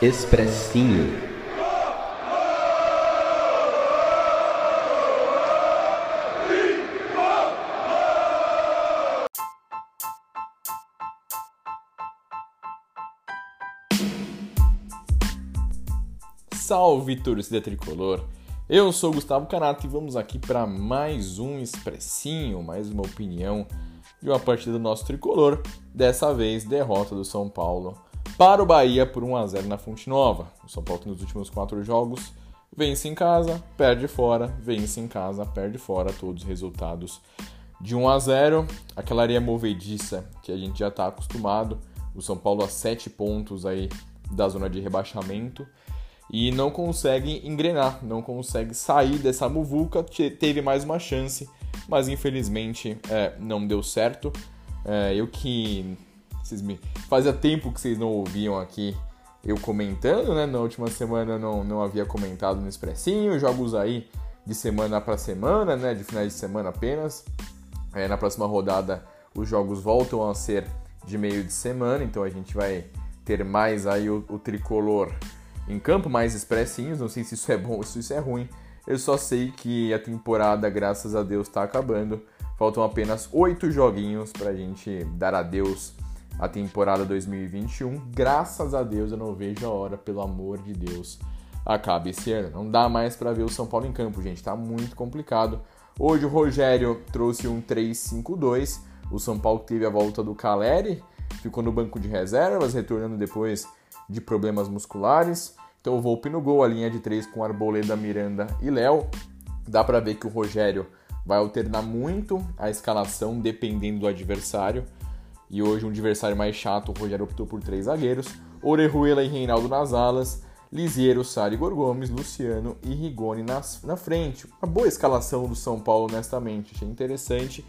Expressinho. Salve torcida tricolor! Eu sou Gustavo Canato e vamos aqui para mais um expressinho, mais uma opinião de uma partida do nosso tricolor. Dessa vez, derrota do São Paulo para o Bahia por 1 a 0 na Fonte Nova. O São Paulo nos últimos quatro jogos vence em casa, perde fora, vence em casa, perde fora, todos os resultados de 1 a 0. Aquela areia movediça que a gente já está acostumado. O São Paulo a 7 pontos aí da zona de rebaixamento e não consegue engrenar, não consegue sair dessa muvuca. Teve mais uma chance, mas infelizmente é, não deu certo. É, eu que vocês me fazia tempo que vocês não ouviam aqui eu comentando, né? Na última semana eu não, não havia comentado no Expressinho, jogos aí de semana para semana, né? De finais de semana apenas. É, na próxima rodada os jogos voltam a ser de meio de semana, então a gente vai ter mais aí o, o tricolor em campo, mais expressinhos. Não sei se isso é bom ou se isso é ruim. Eu só sei que a temporada, graças a Deus, está acabando. Faltam apenas oito joguinhos para a gente dar adeus à temporada 2021. Graças a Deus eu não vejo a hora, pelo amor de Deus, acabe esse ano. Não dá mais para ver o São Paulo em campo, gente. Tá muito complicado. Hoje o Rogério trouxe um 3-5-2. O São Paulo teve a volta do Caleri, ficou no banco de reservas, retornando depois de problemas musculares. Então o Volpe no gol, a linha de três com Arboleda, Miranda e Léo. Dá para ver que o Rogério vai alternar muito a escalação dependendo do adversário. E hoje um adversário mais chato, o Rogério optou por três zagueiros. Orejuela e Reinaldo nas alas. Lisiero, Sari, Gorgomes, Luciano e Rigoni nas, na frente. Uma boa escalação do São Paulo, honestamente. Achei interessante.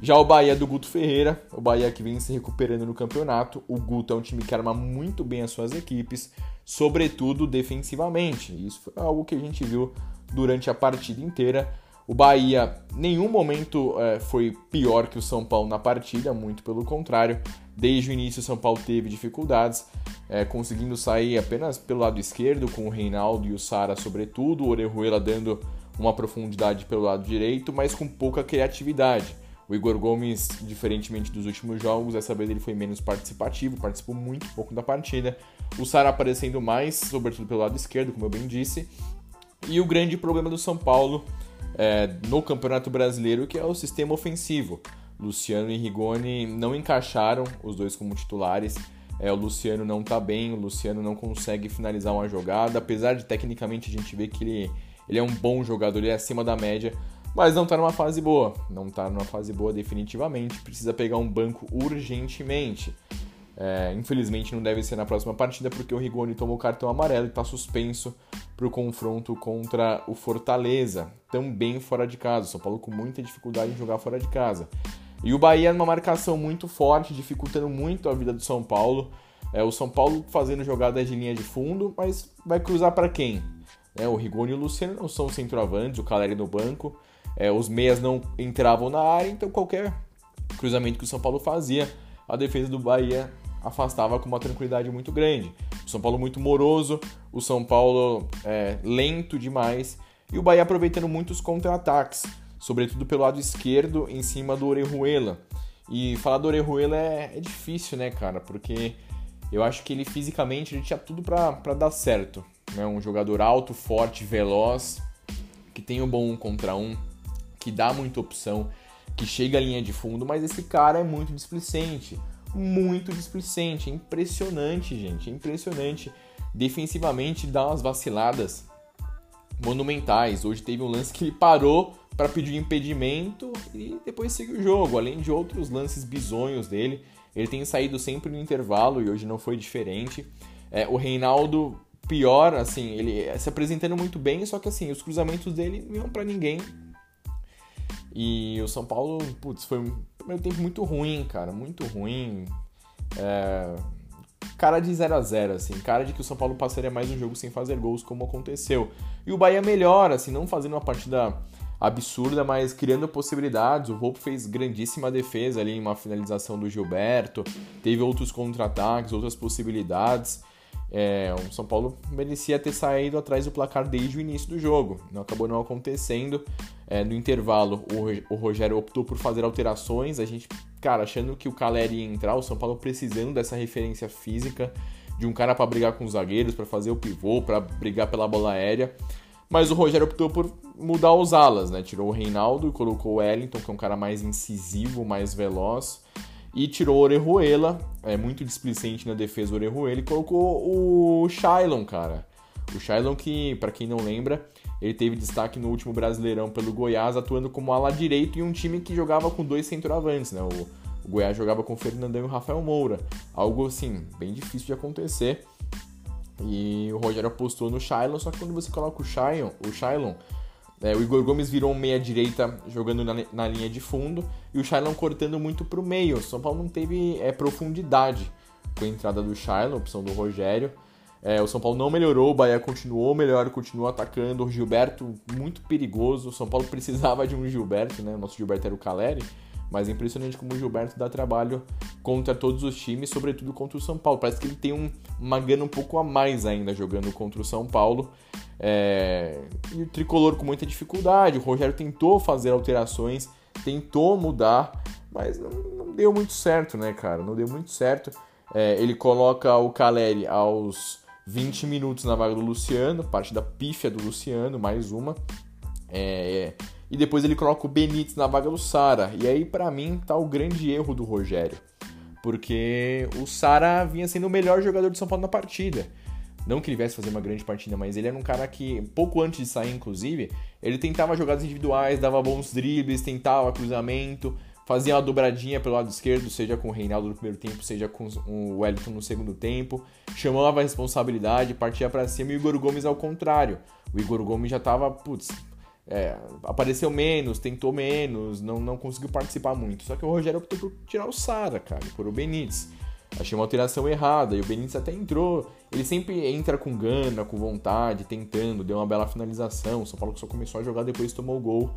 Já o Bahia do Guto Ferreira, o Bahia que vem se recuperando no campeonato. O Guto é um time que arma muito bem as suas equipes, sobretudo defensivamente. Isso foi algo que a gente viu durante a partida inteira. O Bahia, nenhum momento é, foi pior que o São Paulo na partida, muito pelo contrário. Desde o início, o São Paulo teve dificuldades, é, conseguindo sair apenas pelo lado esquerdo, com o Reinaldo e o Sara, sobretudo, o Orejuela dando uma profundidade pelo lado direito, mas com pouca criatividade. O Igor Gomes, diferentemente dos últimos jogos, dessa vez ele foi menos participativo, participou muito pouco da partida. O Sara aparecendo mais, sobretudo pelo lado esquerdo, como eu bem disse. E o grande problema do São Paulo é, no Campeonato Brasileiro, que é o sistema ofensivo. Luciano e Rigoni não encaixaram os dois como titulares. É, o Luciano não tá bem, o Luciano não consegue finalizar uma jogada, apesar de tecnicamente a gente ver que ele, ele é um bom jogador, ele é acima da média, mas não está numa fase boa. Não está numa fase boa definitivamente. Precisa pegar um banco urgentemente. É, infelizmente não deve ser na próxima partida porque o Rigoni tomou cartão amarelo e está suspenso para o confronto contra o Fortaleza, também fora de casa. São Paulo com muita dificuldade em jogar fora de casa. E o Bahia numa marcação muito forte, dificultando muito a vida do São Paulo. É, o São Paulo fazendo jogadas de linha de fundo, mas vai cruzar para quem? É, o Rigoni e o Luciano não são centroavantes, o Caleri no banco. É, os meias não entravam na área, então qualquer cruzamento que o São Paulo fazia, a defesa do Bahia afastava com uma tranquilidade muito grande. O São Paulo muito moroso, o São Paulo é, lento demais e o Bahia aproveitando muitos contra-ataques, sobretudo pelo lado esquerdo em cima do Orejuela. E falar do Orejuela é, é difícil, né, cara? Porque eu acho que ele fisicamente ele tinha tudo para dar certo. Né? Um jogador alto, forte, veloz, que tem um bom um contra um, que dá muita opção, que chega à linha de fundo, mas esse cara é muito displicente. Muito displicente. É impressionante, gente. É impressionante. Defensivamente dá umas vaciladas monumentais. Hoje teve um lance que ele parou para pedir impedimento e depois seguiu o jogo, além de outros lances bizonhos dele. Ele tem saído sempre no intervalo e hoje não foi diferente. É, o Reinaldo, pior, assim, ele se apresentando muito bem, só que assim, os cruzamentos dele não iam para ninguém, e o São Paulo, putz, foi primeiro tempo muito ruim, cara, muito ruim. É... Cara de 0 a 0 assim, cara de que o São Paulo passaria mais um jogo sem fazer gols, como aconteceu. E o Bahia melhor, assim, não fazendo uma partida absurda, mas criando possibilidades. O Volpe fez grandíssima defesa ali em uma finalização do Gilberto, teve outros contra-ataques, outras possibilidades. É, o São Paulo merecia ter saído atrás do placar desde o início do jogo. Não acabou não acontecendo. É, no intervalo, o, o Rogério optou por fazer alterações. A gente, cara, achando que o Caleri ia entrar, o São Paulo precisando dessa referência física de um cara para brigar com os zagueiros, para fazer o pivô, para brigar pela bola aérea. Mas o Rogério optou por mudar os alas, né? Tirou o Reinaldo e colocou o Wellington, que é um cara mais incisivo, mais veloz. E tirou o Orejuela, é muito displicente na defesa do Orejuela, e colocou o Shailon, cara. O Shailon que, para quem não lembra, ele teve destaque no último Brasileirão pelo Goiás, atuando como ala direito em um time que jogava com dois centroavantes, né? O, o Goiás jogava com o Fernandão e o Rafael Moura. Algo, assim, bem difícil de acontecer. E o Rogério apostou no Shailon, só que quando você coloca o Shailon, o Shailon é, o Igor Gomes virou um meia-direita jogando na, na, linha de fundo e o Shailon cortando muito para o meio. O São Paulo não teve é, profundidade com a entrada do Shailon, opção do Rogério. É, o São Paulo não melhorou, o Bahia continuou melhor, continuou atacando. O Gilberto muito perigoso. O São Paulo precisava de um Gilberto, né? O nosso Gilberto era o Caleri. Mas é impressionante como o Gilberto dá trabalho contra todos os times, sobretudo contra o São Paulo. Parece que ele tem um, uma gana um pouco a mais ainda jogando contra o São Paulo. É... E o tricolor com muita dificuldade. O Rogério tentou fazer alterações, tentou mudar, mas não, não deu muito certo, né, cara? Não deu muito certo. É, ele coloca o Caleri aos 20 minutos na vaga do Luciano, parte da pífia do Luciano, mais uma. É, e depois ele coloca o Benítez na vaga do Sara. E aí, para mim, tá o grande erro do Rogério. Porque o Sara vinha sendo o melhor jogador de São Paulo na partida. Não que ele viesse fazer uma grande partida, mas ele era um cara que, pouco antes de sair, inclusive, ele tentava jogadas individuais, dava bons dribles, tentava cruzamento, fazia uma dobradinha pelo lado esquerdo, seja com o Reinaldo no primeiro tempo, seja com o Wellington no segundo tempo, chamava a responsabilidade, partia para cima e o Igor Gomes ao contrário. O Igor Gomes já tava, putz, é, apareceu menos, tentou menos, não, não conseguiu participar muito. Só que o Rogério optou por tirar o Sara, cara, por o Benítez. Achei uma alteração errada e o Benítez até entrou. Ele sempre entra com gana, com vontade, tentando, deu uma bela finalização. O São Paulo só começou a jogar depois tomou o gol.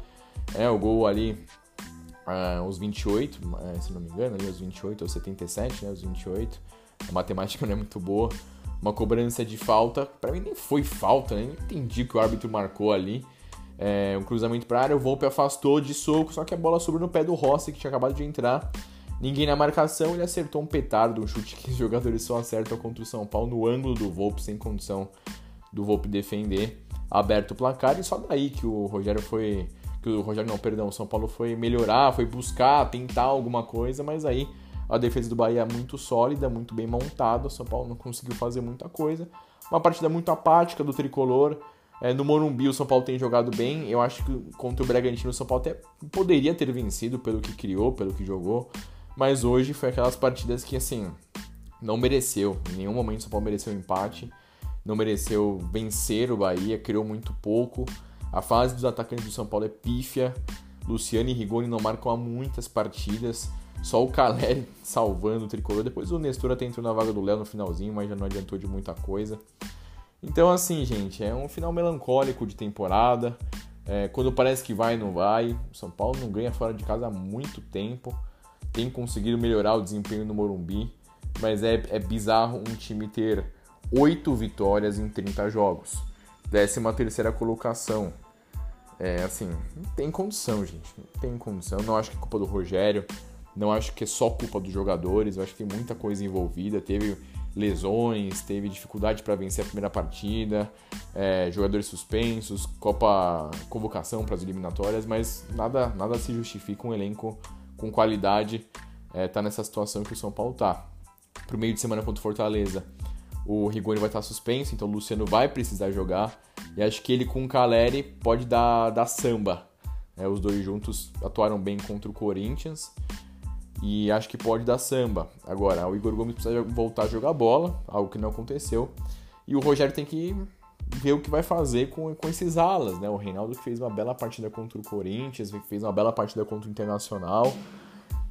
É, o gol ali uh, os 28, uh, se não me engano, ali os 28 ou 77, né, os 28. A matemática não é muito boa. Uma cobrança de falta, para mim nem foi falta, né? nem entendi que o árbitro marcou ali. É, um cruzamento para área, o Volpe afastou de soco, só que a bola sobrou no pé do Rossi, que tinha acabado de entrar. Ninguém na marcação, ele acertou um petardo, um chute que os jogadores só acertam contra o São Paulo no ângulo do Volpe, sem condição do Volpe defender. Aberto o placar e só daí que o Rogério foi. Que o Rogério não, perdão, o São Paulo foi melhorar, foi buscar, tentar alguma coisa, mas aí a defesa do Bahia é muito sólida, muito bem montada. O São Paulo não conseguiu fazer muita coisa. Uma partida muito apática do tricolor. É, no Morumbi o São Paulo tem jogado bem. Eu acho que contra o Bragantino o São Paulo até poderia ter vencido pelo que criou, pelo que jogou. Mas hoje foi aquelas partidas que assim não mereceu. Em nenhum momento o São Paulo mereceu empate. Não mereceu vencer o Bahia, criou muito pouco. A fase dos atacantes do São Paulo é pífia. Luciano e Rigoni não marcam há muitas partidas. Só o Caleri salvando o tricolor. Depois o Nestor até entrou na vaga do Léo no finalzinho, mas já não adiantou de muita coisa. Então, assim, gente, é um final melancólico de temporada. É, quando parece que vai, não vai. O São Paulo não ganha fora de casa há muito tempo. Tem conseguido melhorar o desempenho no Morumbi. Mas é, é bizarro um time ter 8 vitórias em 30 jogos. 13 terceira colocação. É assim, não tem condição, gente. Não tem condição. Não acho que é culpa do Rogério. Não acho que é só culpa dos jogadores. Eu acho que tem muita coisa envolvida. Teve lesões, teve dificuldade para vencer a primeira partida, é, jogadores suspensos, Copa convocação para as eliminatórias, mas nada, nada se justifica um elenco com qualidade é, tá nessa situação que o São Paulo tá. Pro meio de semana contra o Fortaleza, o Rigoni vai estar suspenso, então o Luciano vai precisar jogar. E acho que ele com o Caleri pode dar, dar samba. É, os dois juntos atuaram bem contra o Corinthians. E acho que pode dar samba. Agora, o Igor Gomes precisa voltar a jogar bola, algo que não aconteceu. E o Rogério tem que ver o que vai fazer com, com esses alas, né? O Reinaldo fez uma bela partida contra o Corinthians, fez uma bela partida contra o Internacional.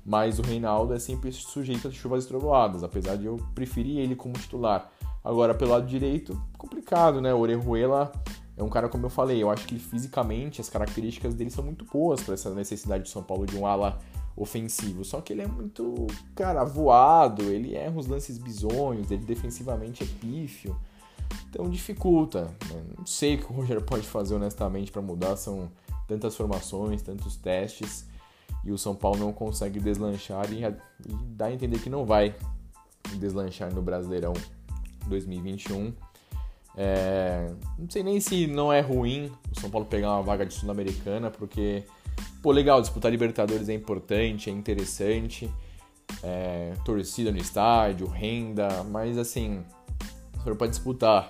Mas o Reinaldo é sempre sujeito a chuvas estrovoadas, apesar de eu preferir ele como titular. Agora, pelo lado direito, complicado, né? O Orejuela é um cara, como eu falei, eu acho que fisicamente as características dele são muito boas para essa necessidade de São Paulo de um ala ofensivo. Só que ele é muito, cara, voado, ele erra os lances bizonhos, ele defensivamente é pífio. Então dificulta. Não sei o que o Roger pode fazer honestamente para mudar, são tantas formações, tantos testes, e o São Paulo não consegue deslanchar e, e dá a entender que não vai deslanchar no Brasileirão 2021. É, não sei nem se não é ruim o São Paulo pegar uma vaga de Sul-Americana, porque, pô, legal, disputar Libertadores é importante, é interessante, é, torcida no estádio, renda, mas assim, se for pra disputar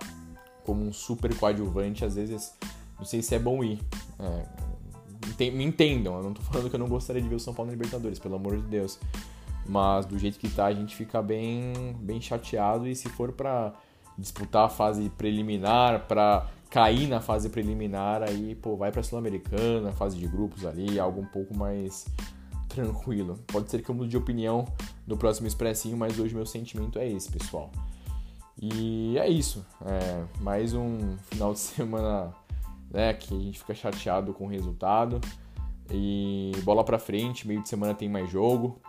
como um super coadjuvante, às vezes não sei se é bom ir. É, me entendam, eu não tô falando que eu não gostaria de ver o São Paulo na Libertadores, pelo amor de Deus. Mas do jeito que tá, a gente fica bem, bem chateado e se for para disputar a fase preliminar, para cair na fase preliminar, aí, pô, vai pra Sul-Americana, fase de grupos ali, algo um pouco mais tranquilo. Pode ser que eu mude de opinião no próximo expressinho, mas hoje meu sentimento é esse, pessoal. E é isso. É mais um final de semana né, que a gente fica chateado com o resultado. E bola pra frente, meio de semana tem mais jogo.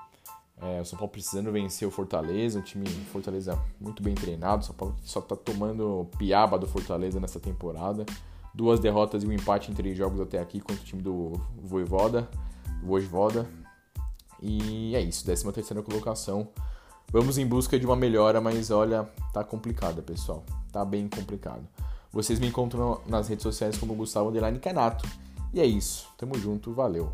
É, o São Paulo precisando vencer o Fortaleza, o time Fortaleza muito bem treinado. O São Paulo só tá tomando piaba do Fortaleza nessa temporada. Duas derrotas e um empate em três jogos até aqui contra o time do Voivoda. E é isso, 13 terceira colocação. Vamos em busca de uma melhora, mas olha, tá complicado, pessoal. Tá bem complicado. Vocês me encontram nas redes sociais como Gustavo Underline Canato. E é isso. Tamo junto, valeu.